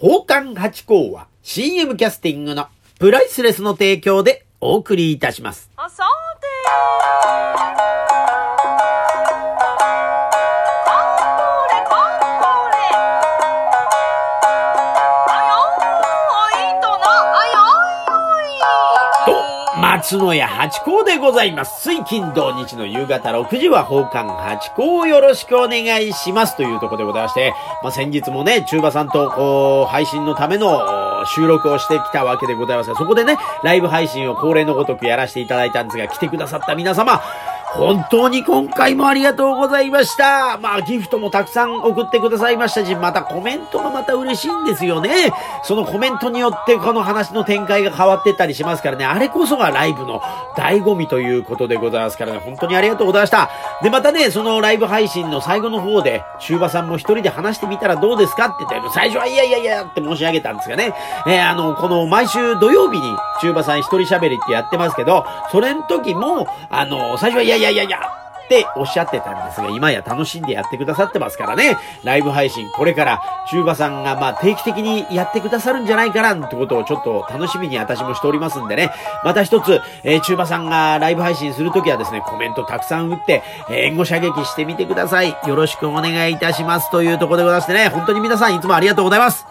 奉還八甲は CM キャスティングのプライスレスの提供でお送りいたします。ーいと、松野屋八甲でございます。水金土日の夕方6時は奉還八甲をよろしくお願いしますというところでございまして、まあ、先日もね、中馬さんとこう、配信のための収録をしてきたわけでございますが、そこでね、ライブ配信を恒例のごとくやらせていただいたんですが、来てくださった皆様、本当に今回もありがとうございました。まあ、ギフトもたくさん送ってくださいましたし、またコメントがまた嬉しいんですよね。そのコメントによってこの話の展開が変わってったりしますからね、あれこそがライブの醍醐味ということでございますからね、本当にありがとうございました。で、またね、そのライブ配信の最後の方で、中馬さんも一人で話してみたらどうですかって言って、最初はいやいやいやって申し上げたんですがね、えーあの、この毎週土曜日に中馬さん一人喋りってやってますけど、それの時も、あの、最初はいやいやいやいやいや、っておっしゃってたんですが、今や楽しんでやってくださってますからね、ライブ配信、これから、中馬さんがまあ定期的にやってくださるんじゃないかなってことをちょっと楽しみに私もしておりますんでね、また一つ、えー、中馬さんがライブ配信するときはですね、コメントたくさん打って、え援護射撃してみてください。よろしくお願いいたしますというところでございましてね、本当に皆さんいつもありがとうございます。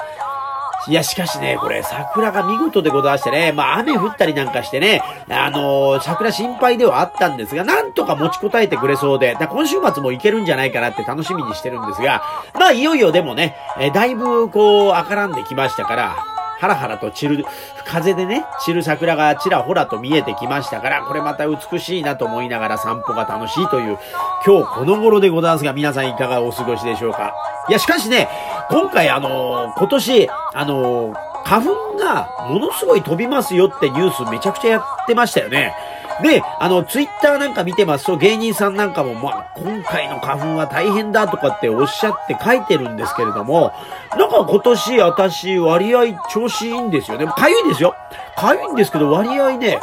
いや、しかしね、これ、桜が見事でございましてね、まあ、雨降ったりなんかしてね、あのー桜心配ではあったんですが、なんとか持ちこたえてくれそうで、だ今週末も行けるんじゃないかなって楽しみにしてるんですが、まあ、いよいよでもね、えだいぶ、こう、赤らんできましたから、ハラハラと散る、風でね、散る桜がちらほらと見えてきましたから、これまた美しいなと思いながら散歩が楽しいという、今日この頃でございますが、皆さんいかがお過ごしでしょうか。いや、しかしね、今回あのー今年、あのー花粉がものすごい飛びますよってニュースめちゃくちゃやってましたよね。で、あの、ツイッターなんか見てますと、芸人さんなんかも、まあ、今回の花粉は大変だとかっておっしゃって書いてるんですけれども、なんか今年私割合調子いいんですよね。かゆいですよ。かゆいんですけど割合ね、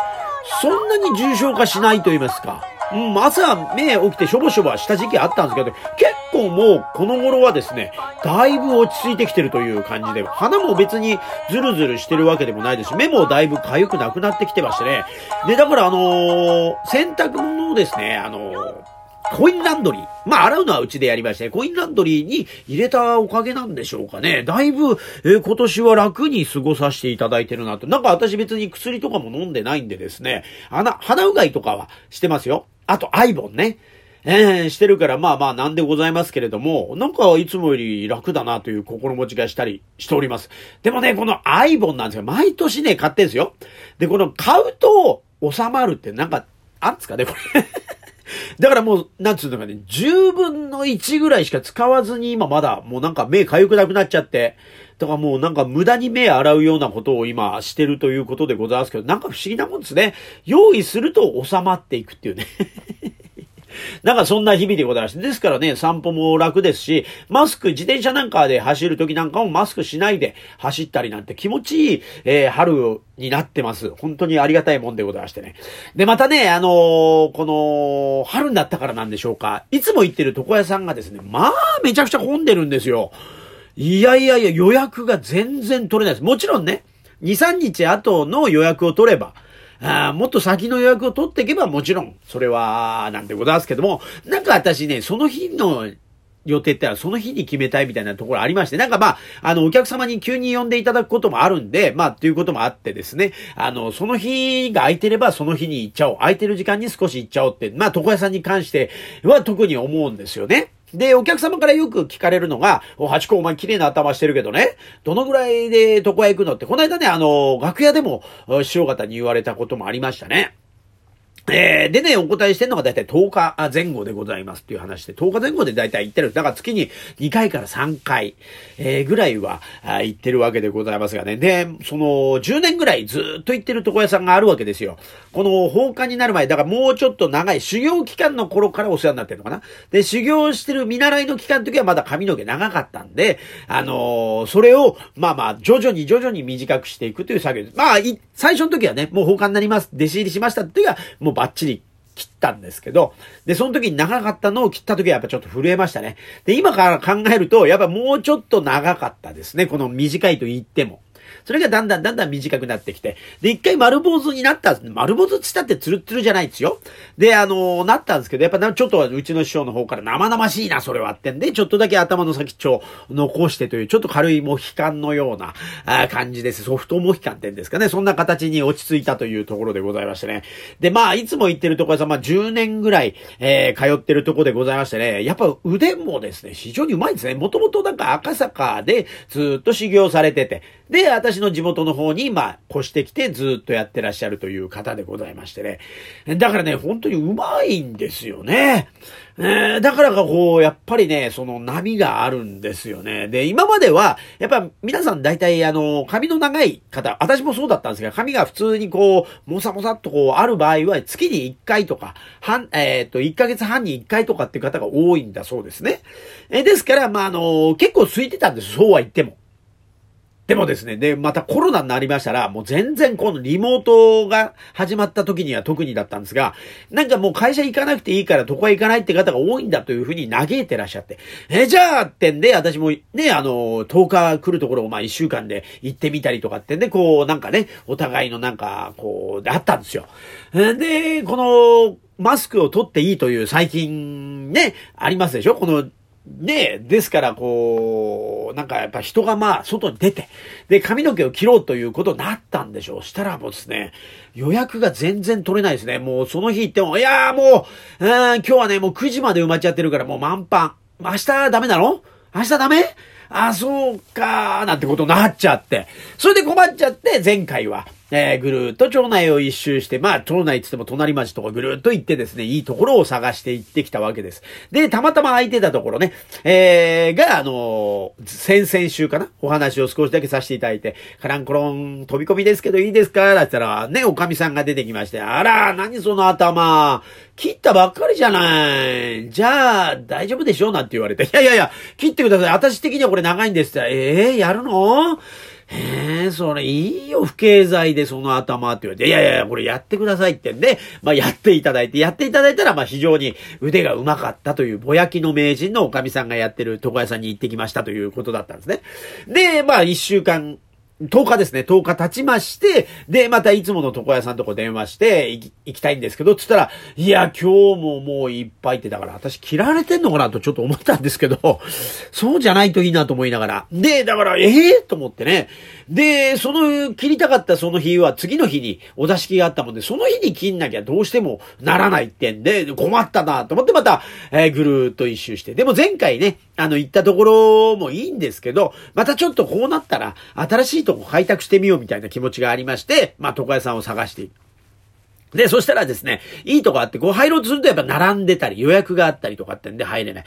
そんなに重症化しないと言いますか。うん、朝目起きてしょぼしょぼした時期あったんですけど、結構もうこの頃はですね、だいぶ落ち着いてきてるという感じで、鼻も別にズルズルしてるわけでもないですし、目もだいぶ痒くなくなってきてましてね。で、だからあのー洗濯物をですね、あのーコインランドリー。まあ、洗うのはうちでやりまして、コインランドリーに入れたおかげなんでしょうかね。だいぶ、えー今年は楽に過ごさせていただいてるなと。なんか私別に薬とかも飲んでないんでですね、鼻、鼻うがいとかはしてますよ。あと、アイボンね。えーしてるから、まあまあなんでございますけれども、なんかいつもより楽だなという心持ちがしたりしております。でもね、このアイボンなんですよ。毎年ね、買ってんですよ。で、この買うと収まるってなんか、あんですかね、これ。だからもう、なんつうのかね、10分の1ぐらいしか使わずに今まだ、もうなんか目痒くなくなっちゃって、とかもうなんか無駄に目洗うようなことを今してるということでございますけど、なんか不思議なもんですね。用意すると収まっていくっていうね。なんかそんな日々でございまして。ですからね、散歩も楽ですし、マスク、自転車なんかで走るときなんかもマスクしないで走ったりなんて気持ちいい、えー春になってます。本当にありがたいもんでございましてね。で、またね、あのーこの、春になったからなんでしょうか。いつも行ってる床屋さんがですね、まあ、めちゃくちゃ混んでるんですよ。いやいやいや、予約が全然取れないです。もちろんね、2、3日後の予約を取れば、あもっと先の予約を取っていけばもちろん、それは、なんでございますけども、なんか私ね、その日の予定ってのはその日に決めたいみたいなところありまして、なんかまあ、あの、お客様に急に呼んでいただくこともあるんで、まあ、ということもあってですね、あの、その日が空いてればその日に行っちゃおう。空いてる時間に少し行っちゃおうって、まあ、床屋さんに関しては特に思うんですよね。で、お客様からよく聞かれるのが、お、ハチ公お前綺麗な頭してるけどね、どのぐらいで床屋行くのって、この間ね、あの、楽屋でも、師匠方に言われたこともありましたね。えー、でね、お答えしてるのがだいたい10日前後でございますっていう話で、10日前後でだいたい行ってる。だから月に2回から3回、えーぐらいは行ってるわけでございますがね。で、その、10年ぐらいずっと行ってる床屋さんがあるわけですよ。この放課になる前、だからもうちょっと長い修行期間の頃からお世話になってるのかな。で、修行してる見習いの期間の時はまだ髪の毛長かったんで、あのーそれを、まあまあ、徐々に徐々に短くしていくという作業です。まあ、最初の時はね、もう放課になります。弟子入りしましたって時は、もうバッチリ切ったんですけど、で、その時に長かったのを切った時はやっぱちょっと震えましたね。で、今から考えると、やっぱもうちょっと長かったですね。この短いと言っても。それがだんだんだんだん短くなってきて。で、一回丸坊主になった丸坊主ってったってツルツルじゃないんですよ。で、あのー、なったんですけど、やっぱちょっとうちの師匠の方から生々しいな、それはってんで、ちょっとだけ頭の先っちょを残してという、ちょっと軽いモヒカンのような感じです。ソフトモヒカンってんですかね。そんな形に落ち着いたというところでございましてね。で、まあ、いつも行ってるところさ、まあ、10年ぐらい、えー、通ってるところでございましてね、やっぱ腕もですね、非常にうまいんですね。もともとなんか赤坂でずっと修行されてて、で、私の地元の方に、まあ、越してきてずっとやってらっしゃるという方でございましてね。だからね、本当にうまいんですよね。えー、だからかこう、やっぱりね、その波があるんですよね。で、今までは、やっぱ皆さん大体あの、髪の長い方、私もそうだったんですが、髪が普通にこう、もさもさっとこう、ある場合は月に1回とか、半、えっ、ー、と、1ヶ月半に1回とかっていう方が多いんだそうですね。えー、ですから、まあ、あの、結構空いてたんです、そうは言っても。でもですね、で、またコロナになりましたら、もう全然このリモートが始まった時には特にだったんですが、なんかもう会社行かなくていいからどこへ行かないって方が多いんだというふうに嘆いてらっしゃって。え、じゃあってんで、私もね、あの、10日来るところをまあ1週間で行ってみたりとかってんで、こう、なんかね、お互いのなんか、こう、であったんですよ。で、この、マスクを取っていいという最近ね、ありますでしょ？このねえ、ですから、こう、なんかやっぱ人がまあ、外に出て、で、髪の毛を切ろうということになったんでしょう。したらもうですね、予約が全然取れないですね。もうその日行っても、いやーもう、うん、今日はね、もう9時まで埋まっちゃってるからもう満帆。明日ダメなの？明日ダメ？あ、そうかー、なんてことになっちゃって。それで困っちゃって、前回は、えー、ぐるっと町内を一周して、まあ、町内つっても隣町とかぐるっと行ってですね、いいところを探して行ってきたわけです。で、たまたま空いてたところね、えー、が、あのー、先々週かなお話を少しだけさせていただいて、カランコロン飛び込みですけどいいですか？だったら、ね、おかみさんが出てきまして、あら、何その頭、切ったばっかりじゃない。じゃあ、大丈夫でしょ？うなんて言われて、いやいやいや、切ってください。私的にはこれ長いんですって。ええー、やるの？ええ、それいいよ、不経済でその頭って言われて、いやいやいや、これやってくださいってんで、まあやっていただいて、やっていただいたら、まあ非常に腕が上手かったという、ぼやきの名人のおかみさんがやってる床屋さんに行ってきましたということだったんですね。で、まあ一週間10日ですね、10日経ちまして、で、またいつもの床屋さんとこ電話して、行き、行きたいんですけど、つったら、いや、今日ももういっぱいって、だから私切られてんのかなとちょっと思ったんですけど、そうじゃないといいなと思いながら。で、だから、ええ？ー、と思ってね。で、その、切りたかったその日は次の日にお座敷があったもんで、その日に切んなきゃどうしてもならないってんで、困ったなと思ってまた、えー、ぐるーっと一周して。でも前回ね、あの、行ったところもいいんですけど、またちょっとこうなったら、新しいとこ開拓してみようみたいな気持ちがありまして、まあ、床屋さんを探していく。で、そしたらですね、いいとこあって、こう入ろうとするとやっぱ並んでたり、予約があったりとかってんで入れない。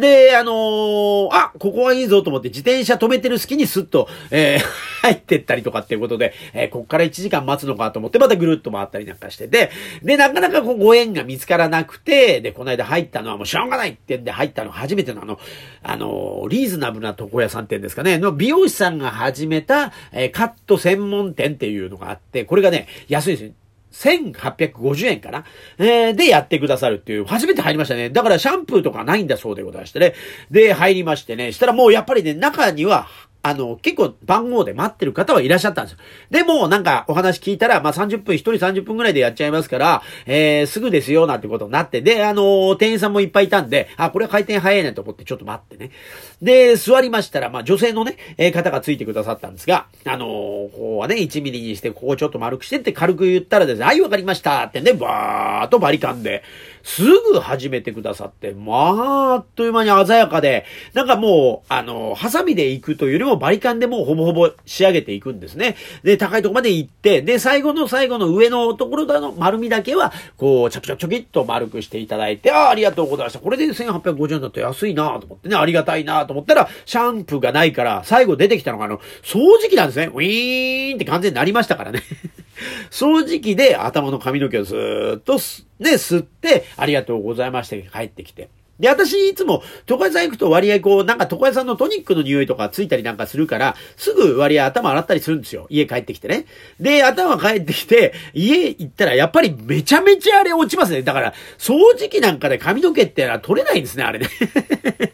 で、あのー、あ、ここはいいぞと思って自転車止めてる隙にスッと、えー、入ってったりとかっていうことで、えー、こっから1時間待つのかと思って、またぐるっと回ったりなんかしてて、で、なかなかこうご縁が見つからなくて、で、この間入ったのはもうしょうがないってんで入ったの初めてのあの、あのー、リーズナブルな床屋さんってんですかね、の美容師さんが始めた、えー、カット専門店っていうのがあって、これがね、安いですよ。1850円かな？えー、でやってくださるっていう、初めて入りましたね。だからシャンプーとかないんだそうでございましてね。で、入りましてね。したらもうやっぱりね、中には、あの、結構番号で待ってる方はいらっしゃったんですよ。でも、なんかお話聞いたら、まあ、30分、1人30分ぐらいでやっちゃいますから、えー、すぐですよ、なんてことになって、で、あの、店員さんもいっぱいいたんで、あ、これは回転早いねと思ってちょっと待ってね。で、座りましたら、まあ、女性のね、え、方がついてくださったんですが、あのここはね、1ミリにして、ここちょっと丸くしてって軽く言ったらですね、はい、わかりましたってね、バーっとバリカンで、すぐ始めてくださって、まあ、あっという間に鮮やかで、なんかもう、あの、ハサミで行くというよりもバリカンでもうほぼほぼ仕上げていくんですね。で、高いとこまで行って、で、最後の最後の上のところだの丸みだけは、こう、ちょくちょくちょきっと丸くしていただいて、ああ、ありがとうございました。これで1850円だと安いなと思ってね、ありがたいなと思ったら、シャンプーがないから、最後出てきたのが、あの、掃除機なんですね。ウィーンって完全になりましたからね。掃除機で頭の髪の毛をずーっとね、吸って、ありがとうございました帰ってきて。で、私いつも床屋さん行くと割合こう、なんか床屋さんのトニックの匂いとかついたりなんかするから、すぐ割合頭洗ったりするんですよ。家帰ってきてね。で、頭帰ってきて、家行ったらやっぱりめちゃめちゃあれ落ちますね。だから、掃除機なんかで髪の毛ってのは取れないんですね、あれね。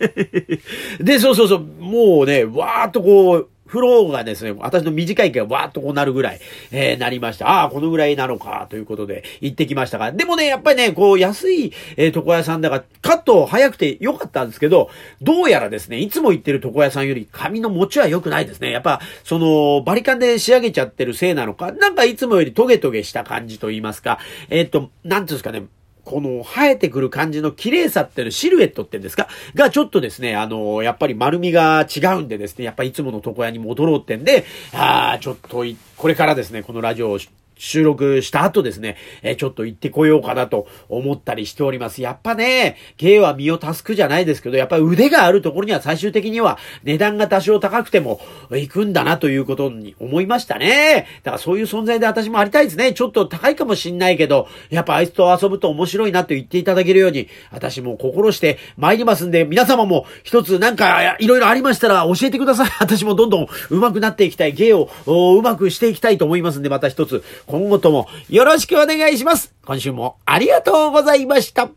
で、そうそうそう、もうね、わーっとこう、フローがですね、私の短い毛がわーっとこうなるぐらい、えー、なりました。ああ、このぐらいなのか、ということで行ってきましたが。でもね、やっぱりね、こう、安い、えー、床屋さんだから、カット早くて良かったんですけど、どうやらですね、いつも行ってる床屋さんより髪の持ちは良くないですね。やっぱ、その、バリカンで仕上げちゃってるせいなのか、なんかいつもよりトゲトゲした感じと言いますか、えー、っと、なんていうんですかね、この生えてくる感じの綺麗さっていうの、シルエットってんですか？がちょっとですね、あの、やっぱり丸みが違うんでですね、やっぱいつもの床屋に戻ろうってんで、ああ、ちょっとこれからですね、このラジオを収録した後ですね、えちょっと行ってこようかなと思ったりしております。やっぱね、芸は身を助くじゃないですけど、やっぱ腕があるところには最終的には値段が多少高くても行くんだなということに思いましたね。だからそういう存在で私もありたいですね。ちょっと高いかもしんないけど、やっぱあいつと遊ぶと面白いなと言っていただけるように、私も心して参りますんで、皆様も一つなんかいろいろありましたら教えてください。私もどんどん上手くなっていきたい。芸を上手くしていきたいと思いますんで、また一つ今後ともよろしくお願いします。今週もありがとうございました。